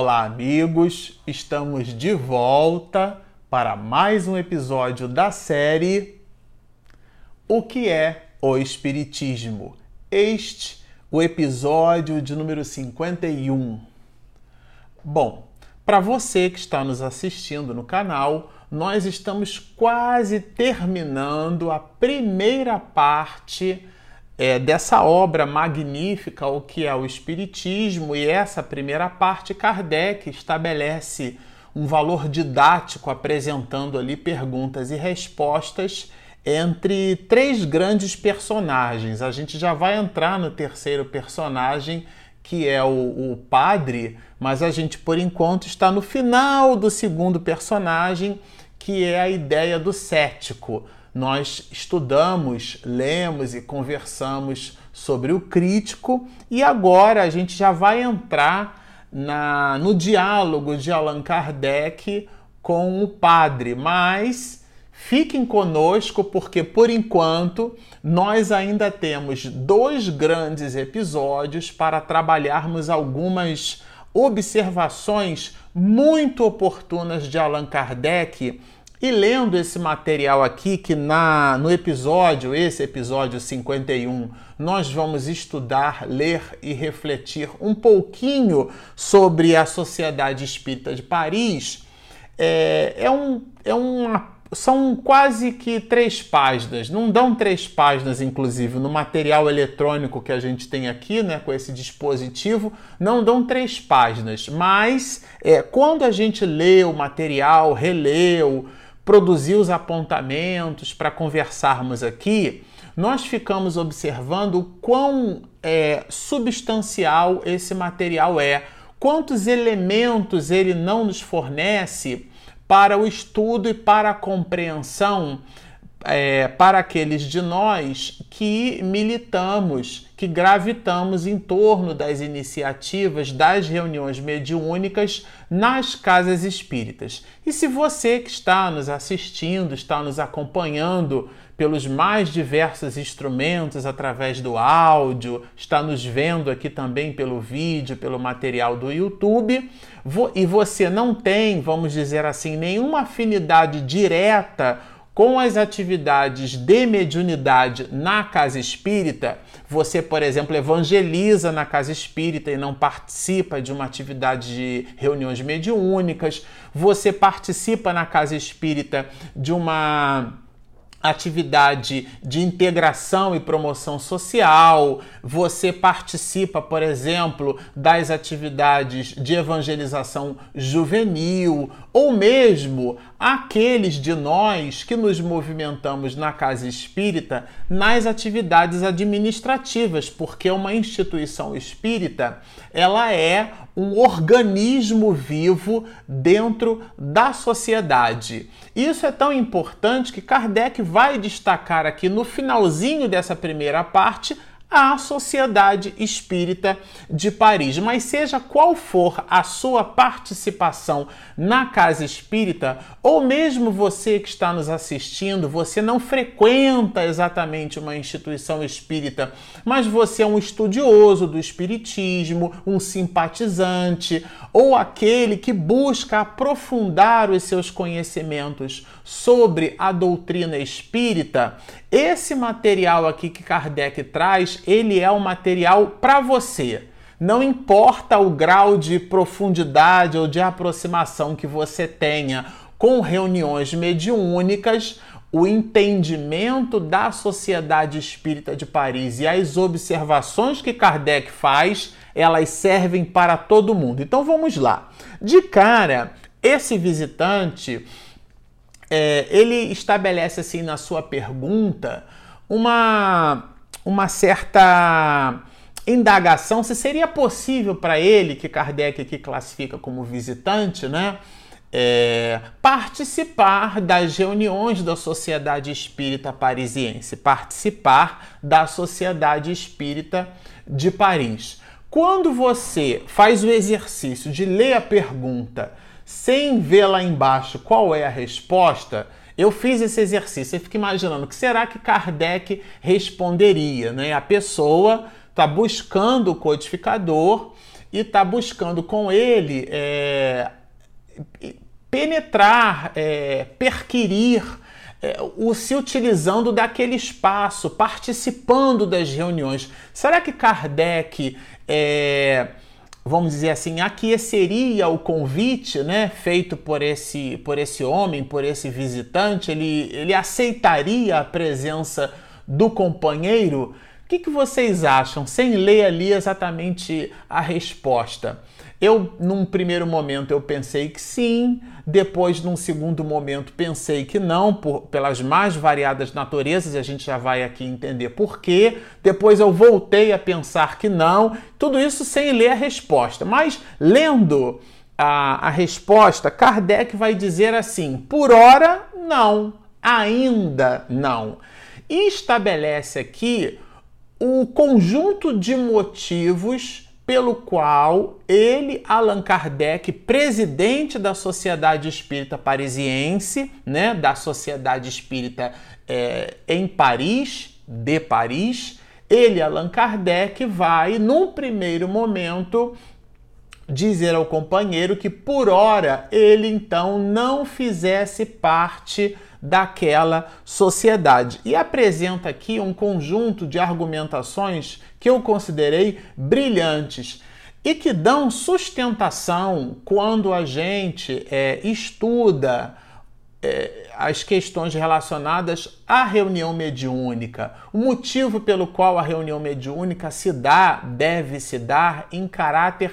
Olá, amigos! Estamos de volta para mais um episódio da série O que é o Espiritismo? Este, o episódio de número 51. Bom, para você que está nos assistindo no canal, nós estamos quase terminando a primeira parte é, dessa obra magnífica, o que é o Espiritismo, e essa primeira parte, Kardec estabelece um valor didático apresentando ali perguntas e respostas entre três grandes personagens. A gente já vai entrar no terceiro personagem, que é o, o padre, mas a gente por enquanto está no final do segundo personagem, que é a ideia do cético nós estudamos, lemos e conversamos sobre o crítico e agora a gente já vai entrar na, no diálogo de Allan Kardec com o padre, mas fiquem conosco porque por enquanto nós ainda temos dois grandes episódios para trabalharmos algumas observações muito oportunas de Allan Kardec e lendo esse material aqui, que na, no episódio, esse episódio 51, nós vamos estudar, ler e refletir um pouquinho sobre a Sociedade Espírita de Paris, é, é, um, é uma são quase que três páginas, não dão três páginas, inclusive, no material eletrônico que a gente tem aqui, né, com esse dispositivo, não dão três páginas, mas é, quando a gente lê o material, releu, produzir os apontamentos para conversarmos aqui, nós ficamos observando o quão é, substancial esse material é, quantos elementos ele não nos fornece para o estudo e para a compreensão é, para aqueles de nós que militamos, que gravitamos em torno das iniciativas das reuniões mediúnicas nas casas espíritas. E se você que está nos assistindo, está nos acompanhando pelos mais diversos instrumentos através do áudio, está nos vendo aqui também pelo vídeo, pelo material do YouTube, e você não tem, vamos dizer assim, nenhuma afinidade direta com as atividades de mediunidade na casa espírita, você, por exemplo, evangeliza na casa espírita e não participa de uma atividade de reuniões mediúnicas, você participa na casa espírita de uma atividade de integração e promoção social, você participa, por exemplo, das atividades de evangelização juvenil, ou mesmo aqueles de nós que nos movimentamos na casa espírita nas atividades administrativas, porque uma instituição espírita, ela é um organismo vivo dentro da sociedade. Isso é tão importante que Kardec vai destacar aqui no finalzinho dessa primeira parte à Sociedade Espírita de Paris. Mas seja qual for a sua participação na casa espírita, ou mesmo você que está nos assistindo, você não frequenta exatamente uma instituição espírita, mas você é um estudioso do espiritismo, um simpatizante, ou aquele que busca aprofundar os seus conhecimentos sobre a doutrina espírita, esse material aqui que Kardec traz, ele é um material para você. Não importa o grau de profundidade ou de aproximação que você tenha com reuniões mediúnicas, o entendimento da Sociedade Espírita de Paris e as observações que Kardec faz, elas servem para todo mundo. Então vamos lá. De cara, esse visitante é, ele estabelece assim na sua pergunta uma, uma certa indagação se seria possível para ele, que Kardec aqui classifica como visitante, né? É, participar das reuniões da Sociedade Espírita Parisiense, participar da Sociedade Espírita de Paris. Quando você faz o exercício de ler a pergunta sem ver lá embaixo qual é a resposta, eu fiz esse exercício e fico imaginando que será que Kardec responderia, né? A pessoa está buscando o codificador e está buscando com ele é, penetrar, é, perquirir, é, o se utilizando daquele espaço, participando das reuniões. Será que Kardec, é, vamos dizer assim, aqueceria o convite né, feito por esse, por esse homem, por esse visitante? Ele, ele aceitaria a presença do companheiro? O que, que vocês acham, sem ler ali exatamente a resposta? Eu, num primeiro momento, eu pensei que sim, depois, num segundo momento, pensei que não, por, pelas mais variadas naturezas, e a gente já vai aqui entender por quê. Depois eu voltei a pensar que não, tudo isso sem ler a resposta. Mas lendo a, a resposta, Kardec vai dizer assim: por hora, não, ainda não. E estabelece aqui o conjunto de motivos pelo qual ele, Allan Kardec, presidente da Sociedade Espírita Parisiense, né, da Sociedade Espírita é, em Paris, de Paris, ele, Allan Kardec, vai, num primeiro momento, dizer ao companheiro que, por hora, ele então não fizesse parte daquela sociedade. E apresenta aqui um conjunto de argumentações que eu considerei brilhantes e que dão sustentação quando a gente é, estuda é, as questões relacionadas à reunião mediúnica. O motivo pelo qual a reunião mediúnica se dá, deve se dar em caráter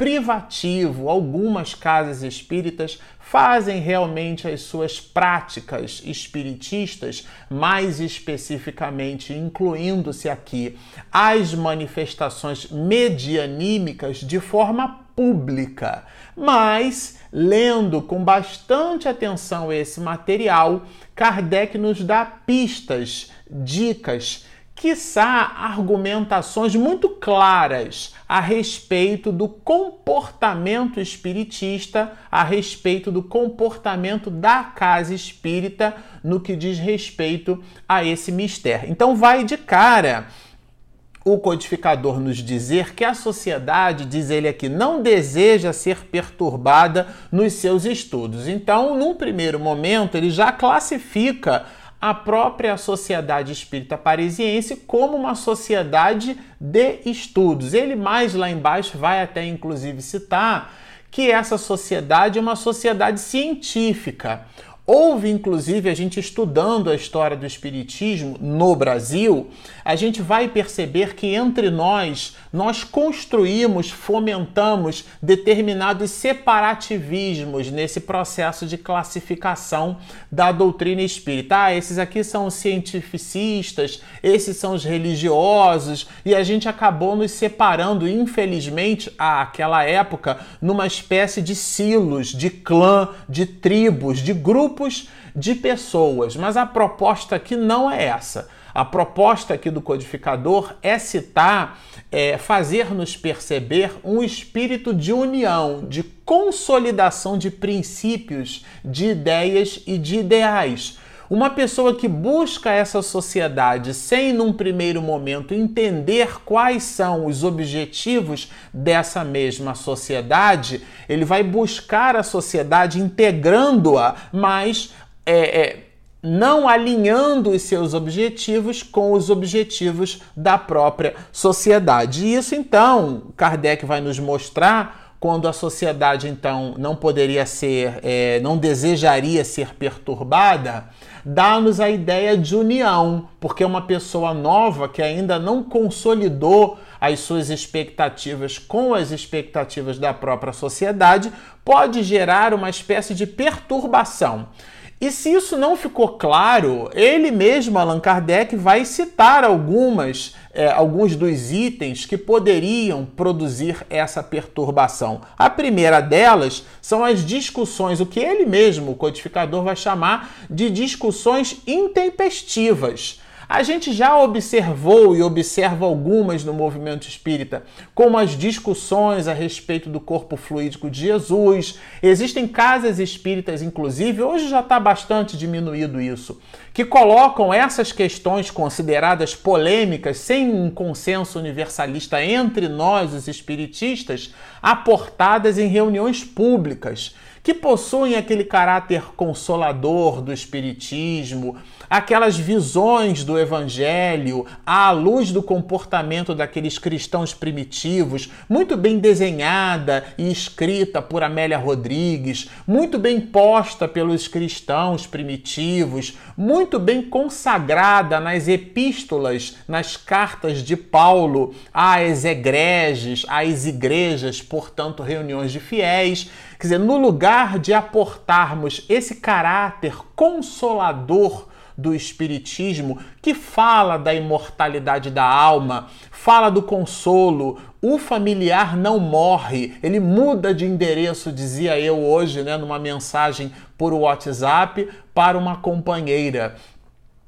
privativo. Algumas casas espíritas fazem realmente as suas práticas espiritistas, mais especificamente incluindo-se aqui as manifestações medianímicas de forma pública. Mas, lendo com bastante atenção esse material, Kardec nos dá pistas, dicas quiçá argumentações muito claras a respeito do comportamento espiritista, a respeito do comportamento da casa espírita no que diz respeito a esse mistério. Então vai de cara o codificador nos dizer que a sociedade, diz ele aqui, não deseja ser perturbada nos seus estudos. Então, num primeiro momento, ele já classifica a própria Sociedade Espírita Parisiense como uma sociedade de estudos. Ele mais lá embaixo vai até inclusive citar que essa sociedade é uma sociedade científica. Houve, inclusive, a gente estudando a história do Espiritismo no Brasil, a gente vai perceber que entre nós, nós construímos, fomentamos determinados separativismos nesse processo de classificação da doutrina espírita. Ah, esses aqui são os cientificistas, esses são os religiosos, e a gente acabou nos separando, infelizmente, àquela época, numa espécie de silos, de clã, de tribos, de grupos de pessoas, mas a proposta aqui não é essa. A proposta aqui do codificador é citar, é, fazer-nos perceber um espírito de união, de consolidação de princípios, de ideias e de ideais. Uma pessoa que busca essa sociedade sem, num primeiro momento, entender quais são os objetivos dessa mesma sociedade, ele vai buscar a sociedade integrando-a, mas é, é, não alinhando os seus objetivos com os objetivos da própria sociedade. E isso, então, Kardec vai nos mostrar quando a sociedade então não poderia ser, é, não desejaria ser perturbada, dá-nos a ideia de união, porque uma pessoa nova que ainda não consolidou as suas expectativas com as expectativas da própria sociedade pode gerar uma espécie de perturbação. E se isso não ficou claro, ele mesmo, Allan Kardec, vai citar algumas, é, alguns dos itens que poderiam produzir essa perturbação. A primeira delas são as discussões, o que ele mesmo, o codificador, vai chamar de discussões intempestivas. A gente já observou e observa algumas no movimento espírita, como as discussões a respeito do corpo fluídico de Jesus. Existem casas espíritas, inclusive, hoje já está bastante diminuído isso, que colocam essas questões consideradas polêmicas, sem um consenso universalista entre nós, os espiritistas, aportadas em reuniões públicas que possuem aquele caráter consolador do Espiritismo, aquelas visões do Evangelho à luz do comportamento daqueles cristãos primitivos, muito bem desenhada e escrita por Amélia Rodrigues, muito bem posta pelos cristãos primitivos, muito bem consagrada nas epístolas, nas cartas de Paulo às egreges, às igrejas, portanto, reuniões de fiéis. Quer dizer, no lugar de aportarmos esse caráter consolador do Espiritismo, que fala da imortalidade da alma, fala do consolo. O familiar não morre, ele muda de endereço, dizia eu hoje, né, numa mensagem por WhatsApp para uma companheira.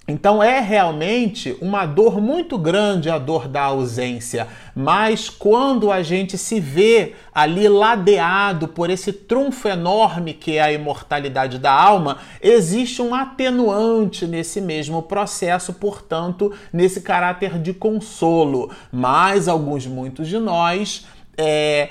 Então é realmente uma dor muito grande a dor da ausência, mas quando a gente se vê ali ladeado por esse trunfo enorme que é a imortalidade da alma, existe um atenuante nesse mesmo processo, portanto, nesse caráter de consolo. Mas alguns, muitos de nós, é,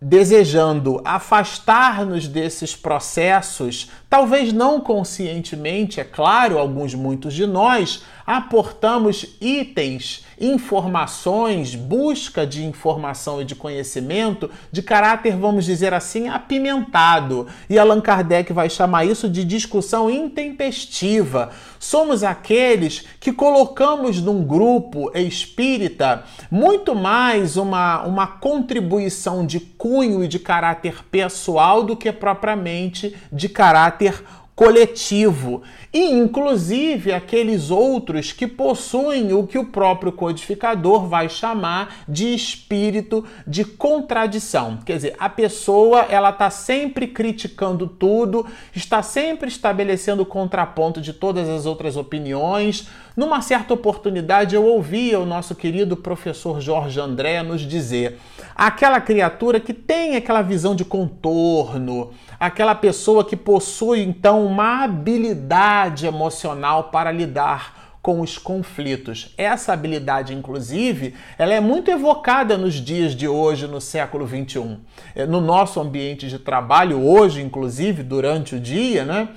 desejando afastar-nos desses processos, talvez não conscientemente, é claro, alguns muitos de nós, aportamos itens, informações, busca de informação e de conhecimento de caráter, vamos dizer assim, apimentado. E Allan Kardec vai chamar isso de discussão intempestiva. Somos aqueles que colocamos num grupo espírita muito mais uma, uma contribuição de cunho e de caráter pessoal do que propriamente de caráter coletivo e inclusive aqueles outros que possuem o que o próprio codificador vai chamar de espírito de contradição. Quer dizer, a pessoa ela está sempre criticando tudo, está sempre estabelecendo contraponto de todas as outras opiniões. Numa certa oportunidade eu ouvia o nosso querido professor Jorge André nos dizer: aquela criatura que tem aquela visão de contorno, aquela pessoa que possui então uma habilidade emocional para lidar com os conflitos. Essa habilidade, inclusive, ela é muito evocada nos dias de hoje, no século 21. É, no nosso ambiente de trabalho, hoje, inclusive, durante o dia, né?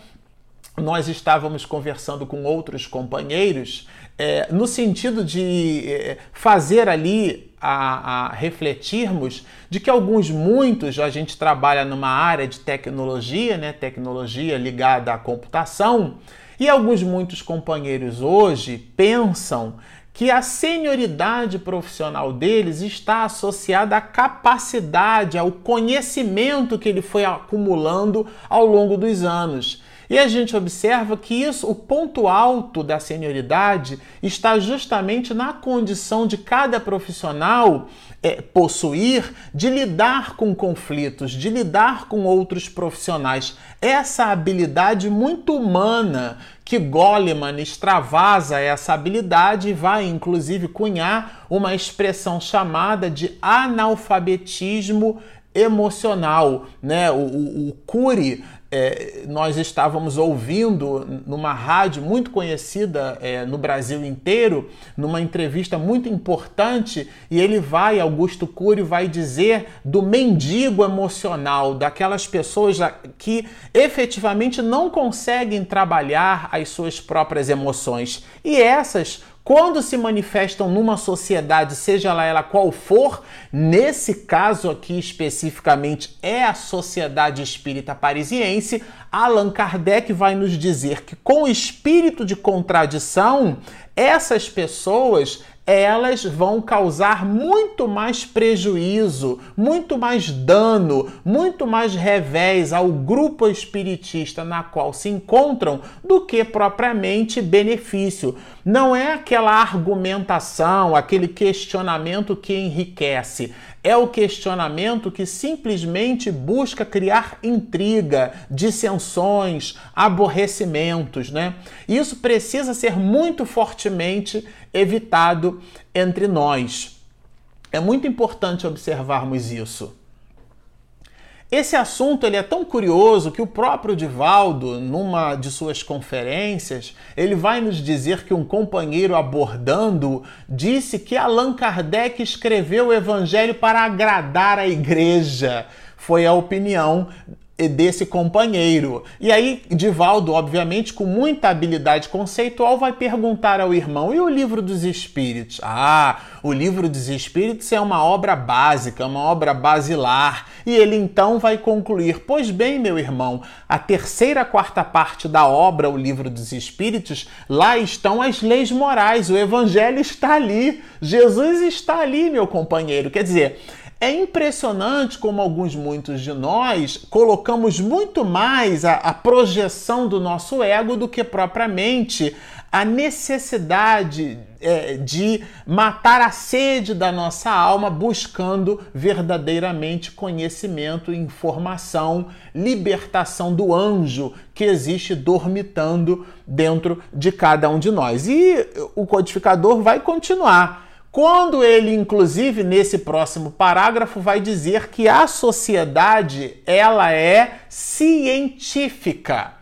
Nós estávamos conversando com outros companheiros é, no sentido de é, fazer ali a, a, refletirmos de que alguns, muitos, a gente trabalha numa área de tecnologia, né, tecnologia ligada à computação, e alguns, muitos companheiros hoje pensam que a senioridade profissional deles está associada à capacidade, ao conhecimento que ele foi acumulando ao longo dos anos. E a gente observa que isso, o ponto alto da senioridade está justamente na condição de cada profissional é, possuir de lidar com conflitos, de lidar com outros profissionais. Essa habilidade muito humana que Goleman extravasa essa habilidade e vai inclusive cunhar uma expressão chamada de analfabetismo emocional, né? O, o, o Cury é, nós estávamos ouvindo numa rádio muito conhecida é, no Brasil inteiro, numa entrevista muito importante, e ele vai, Augusto Cury, vai dizer do mendigo emocional, daquelas pessoas que efetivamente não conseguem trabalhar as suas próprias emoções. E essas quando se manifestam numa sociedade, seja lá ela qual for, nesse caso aqui especificamente é a Sociedade Espírita Parisiense, Allan Kardec vai nos dizer que com espírito de contradição, essas pessoas elas vão causar muito mais prejuízo, muito mais dano, muito mais revés ao grupo espiritista na qual se encontram do que propriamente benefício. Não é aquela argumentação, aquele questionamento que enriquece. É o questionamento que simplesmente busca criar intriga, dissensões, aborrecimentos, né? Isso precisa ser muito fortemente evitado entre nós. É muito importante observarmos isso. Esse assunto ele é tão curioso que o próprio Divaldo, numa de suas conferências, ele vai nos dizer que um companheiro abordando disse que Allan Kardec escreveu o evangelho para agradar a igreja. Foi a opinião desse companheiro. E aí, Divaldo, obviamente, com muita habilidade conceitual, vai perguntar ao irmão: e o livro dos Espíritos? Ah, o livro dos Espíritos é uma obra básica, uma obra basilar. E ele então vai concluir: Pois bem, meu irmão, a terceira quarta parte da obra, o livro dos Espíritos, lá estão as leis morais, o Evangelho está ali, Jesus está ali, meu companheiro. Quer dizer, é impressionante como alguns, muitos de nós, colocamos muito mais a, a, projeção do nosso ego do que propriamente a necessidade é, de matar a sede da nossa alma, buscando verdadeiramente conhecimento, informação, libertação do anjo que existe dormitando dentro de cada um de nós. E o codificador vai continuar quando ele, inclusive, nesse próximo parágrafo, vai dizer que a sociedade ela é científica.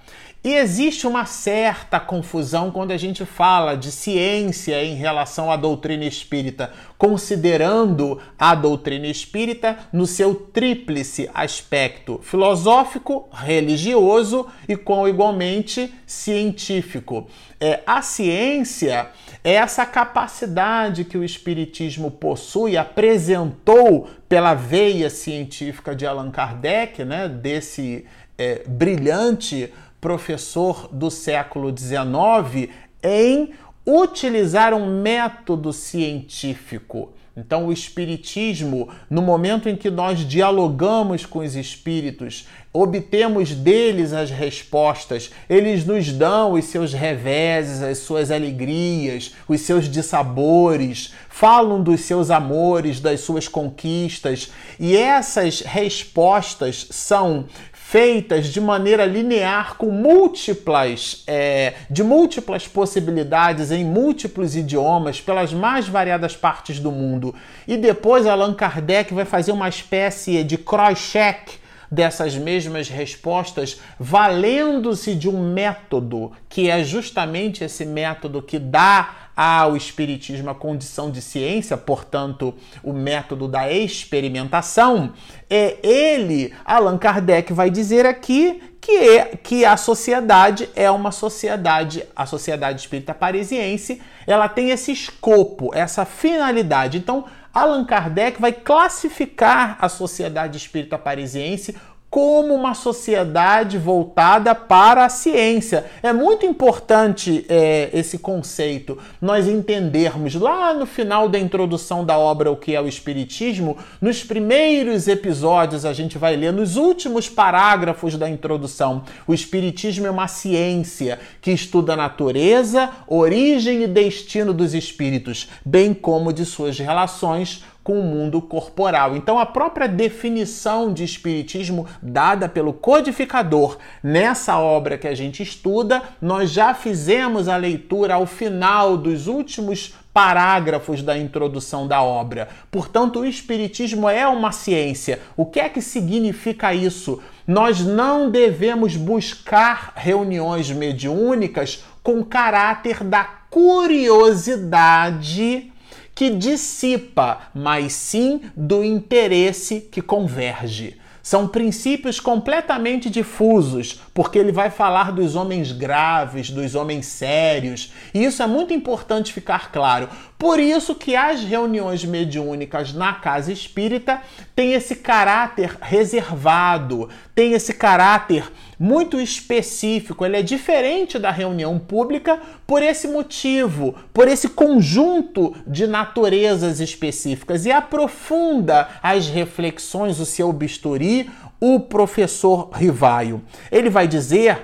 E existe uma certa confusão quando a gente fala de ciência em relação à doutrina espírita, considerando a doutrina espírita no seu tríplice aspecto filosófico, religioso e com igualmente científico. É, a ciência é essa capacidade que o Espiritismo possui, apresentou pela veia científica de Allan Kardec, né, desse é, brilhante professor do século XIX, em utilizar um método científico então, o Espiritismo, no momento em que nós dialogamos com os espíritos, obtemos deles as respostas, eles nos dão os seus reveses, as suas alegrias, os seus dissabores, falam dos seus amores, das suas conquistas, e essas respostas são feitas de maneira linear com múltiplas é, de múltiplas possibilidades em múltiplos idiomas pelas mais variadas partes do mundo. E depois Allan Kardec vai fazer uma espécie de cross-check dessas mesmas respostas, valendo-se de um método que é justamente esse método que dá ao Espiritismo a condição de ciência, portanto, o método da experimentação, é ele, Allan Kardec, vai dizer aqui que, é, que a sociedade é uma sociedade, a sociedade espírita parisiense, ela tem esse escopo, essa finalidade. Então, Allan Kardec vai classificar a sociedade espírita parisiense como uma sociedade voltada para a ciência. É muito importante é, esse conceito, nós entendermos lá no final da introdução da obra O que é o Espiritismo, nos primeiros episódios a gente vai ler, nos últimos parágrafos da introdução, o Espiritismo é uma ciência que estuda a natureza, origem e destino dos espíritos, bem como de suas relações com o mundo corporal. Então, a própria definição de espiritismo dada pelo codificador nessa obra que a gente estuda, nós já fizemos a leitura ao final dos últimos parágrafos da introdução da obra. Portanto, o espiritismo é uma ciência. O que é que significa isso? Nós não devemos buscar reuniões mediúnicas com caráter da curiosidade que dissipa, mas sim do interesse que converge. São princípios completamente difusos, porque ele vai falar dos homens graves, dos homens sérios, e isso é muito importante ficar claro. Por isso que as reuniões mediúnicas na casa espírita têm esse caráter reservado, tem esse caráter muito específico, ele é diferente da reunião pública por esse motivo, por esse conjunto de naturezas específicas e aprofunda as reflexões, o seu bisturi, o professor Rivaio. Ele vai dizer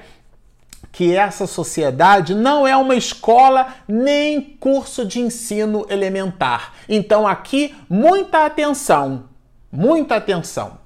que essa sociedade não é uma escola nem curso de ensino elementar. Então, aqui, muita atenção, muita atenção.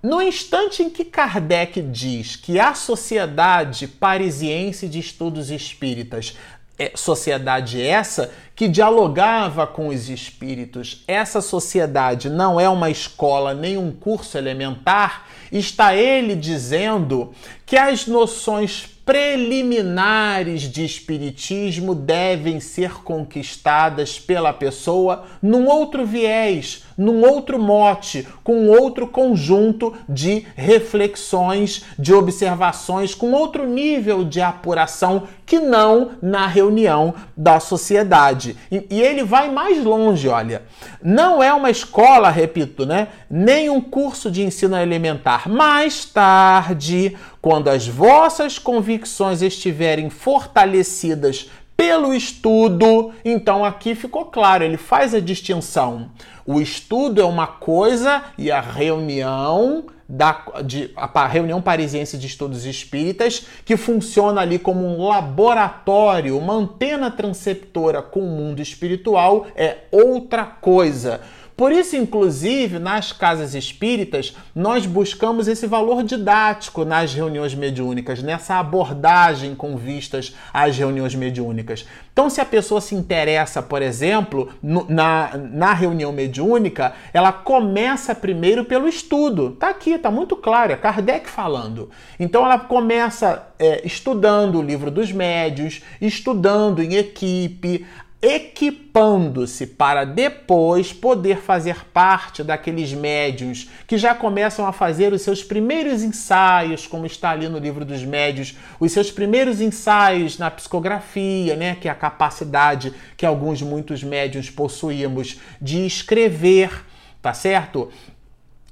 No instante em que Kardec diz que a Sociedade Parisiense de Estudos Espíritas é, sociedade essa que dialogava com os espíritos. Essa sociedade não é uma escola nem um curso elementar. Está ele dizendo que as noções preliminares de espiritismo devem ser conquistadas pela pessoa num outro viés, num outro mote, com outro conjunto de reflexões, de observações, com outro nível de apuração que não na reunião da sociedade. E, e ele vai mais longe, olha. Não é uma escola, repito, né? Nem um curso de ensino elementar. Mais tarde, quando as vossas convicções estiverem fortalecidas pelo estudo, então aqui ficou claro, ele faz a distinção. O estudo é uma coisa e a reunião da de, a reunião parisiense de estudos espíritas, que funciona ali como um laboratório, uma antena transceptora com o mundo espiritual, é outra coisa. Por isso, inclusive, nas casas espíritas, nós buscamos esse valor didático nas reuniões mediúnicas, nessa abordagem com vistas às reuniões mediúnicas. Então, se a pessoa se interessa, por exemplo, no, na, na reunião mediúnica, ela começa primeiro pelo estudo. Tá aqui, tá muito claro, é Kardec falando. Então, ela começa é, estudando o livro dos médios, estudando em equipe, equipando-se para depois poder fazer parte daqueles médios que já começam a fazer os seus primeiros ensaios, como está ali no livro dos médios, os seus primeiros ensaios na psicografia, né, que é a capacidade que alguns muitos médios possuímos de escrever, tá certo?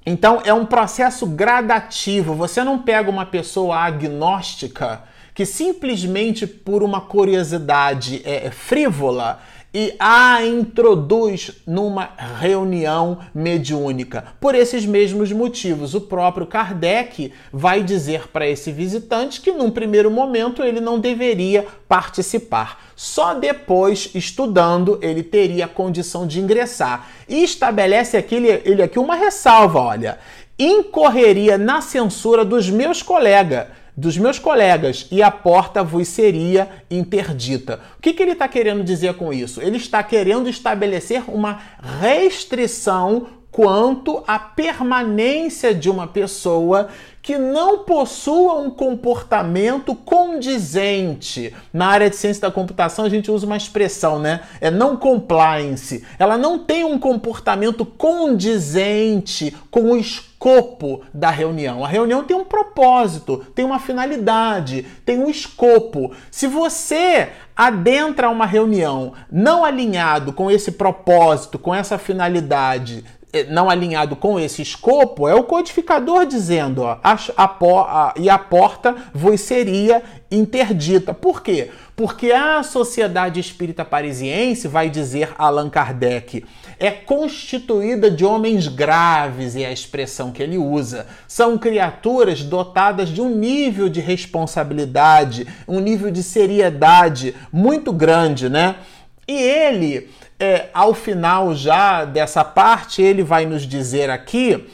Então é um processo gradativo. Você não pega uma pessoa agnóstica que simplesmente por uma curiosidade é, frívola e a introduz numa reunião mediúnica. Por esses mesmos motivos, o próprio Kardec vai dizer para esse visitante que num primeiro momento ele não deveria participar. Só depois, estudando, ele teria a condição de ingressar. E estabelece aqui, ele aqui uma ressalva, olha, incorreria na censura dos meus colegas dos meus colegas e a porta vos seria interdita. O que, que ele está querendo dizer com isso? Ele está querendo estabelecer uma restrição quanto à permanência de uma pessoa que não possua um comportamento condizente. Na área de ciência da computação, a gente usa uma expressão, né? É não compliance. Ela não tem um comportamento condizente com o escopo da reunião. A reunião tem um propósito, tem uma finalidade, tem um escopo. Se você adentra uma reunião não alinhado com esse propósito, com essa finalidade, eh, não alinhado com esse escopo, é o codificador dizendo, ó, a, a, a, e a porta vos seria interdita. Por quê? Porque a Sociedade Espírita Parisiense, vai dizer Allan Kardec, é constituída de homens graves, e é a expressão que ele usa. São criaturas dotadas de um nível de responsabilidade, um nível de seriedade muito grande, né? E ele é, ao final já dessa parte, ele vai nos dizer aqui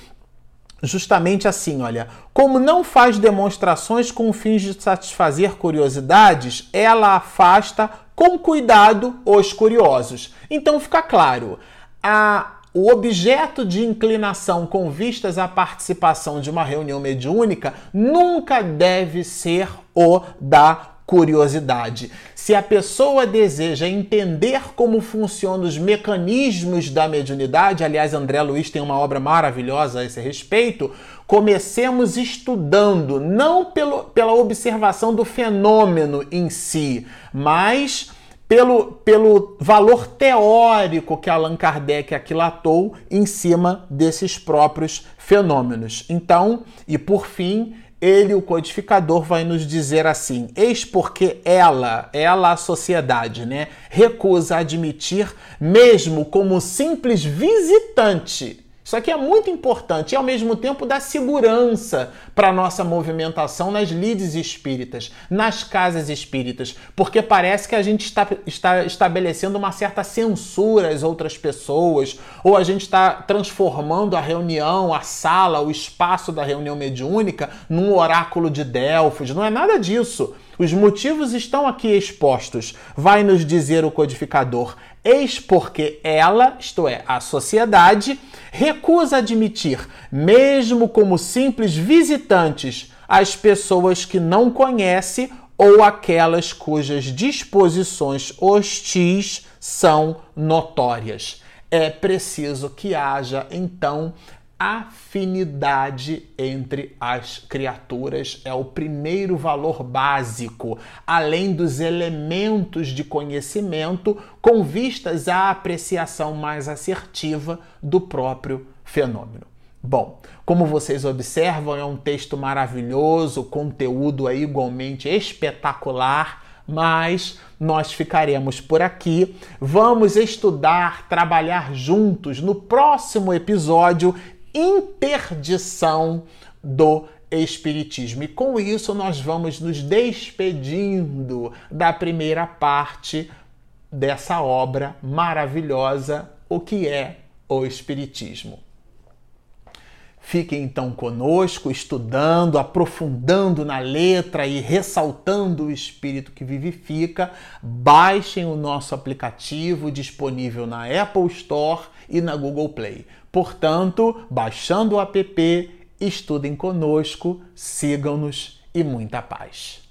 justamente assim, olha, como não faz demonstrações com fins de satisfazer curiosidades, ela afasta com cuidado os curiosos. Então fica claro, a o objeto de inclinação com vistas à participação de uma reunião mediúnica nunca deve ser o da curiosidade. Se a pessoa deseja entender como funcionam os mecanismos da mediunidade, aliás, André Luiz tem uma obra maravilhosa a esse respeito, comecemos estudando, não pelo, pela observação do fenômeno em si, mas pelo, pelo valor teórico que Allan Kardec aquilatou em cima desses próprios fenômenos. Então, e por fim, ele, o codificador, vai nos dizer assim: eis porque ela, ela a sociedade, né, recusa admitir, mesmo como simples visitante, isso aqui é muito importante e ao mesmo tempo dá segurança para a nossa movimentação nas lides espíritas, nas casas espíritas, porque parece que a gente está, está estabelecendo uma certa censura às outras pessoas, ou a gente está transformando a reunião, a sala, o espaço da reunião mediúnica num oráculo de Delfos. Não é nada disso. Os motivos estão aqui expostos. Vai nos dizer o codificador: eis porque ela, isto é, a sociedade, recusa admitir, mesmo como simples visitantes, as pessoas que não conhece ou aquelas cujas disposições hostis são notórias. É preciso que haja, então, afinidade entre as criaturas é o primeiro valor básico, além dos elementos de conhecimento com vistas à apreciação mais assertiva do próprio fenômeno. Bom, como vocês observam, é um texto maravilhoso, conteúdo é igualmente espetacular, mas nós ficaremos por aqui. Vamos estudar, trabalhar juntos no próximo episódio interdição do Espiritismo. E com isso nós vamos nos despedindo da primeira parte dessa obra maravilhosa, o que é o Espiritismo. Fiquem então conosco, estudando, aprofundando na letra e ressaltando o espírito que vivifica. Baixem o nosso aplicativo disponível na Apple Store e na Google Play. Portanto, baixando o app, estudem conosco, sigam-nos e muita paz.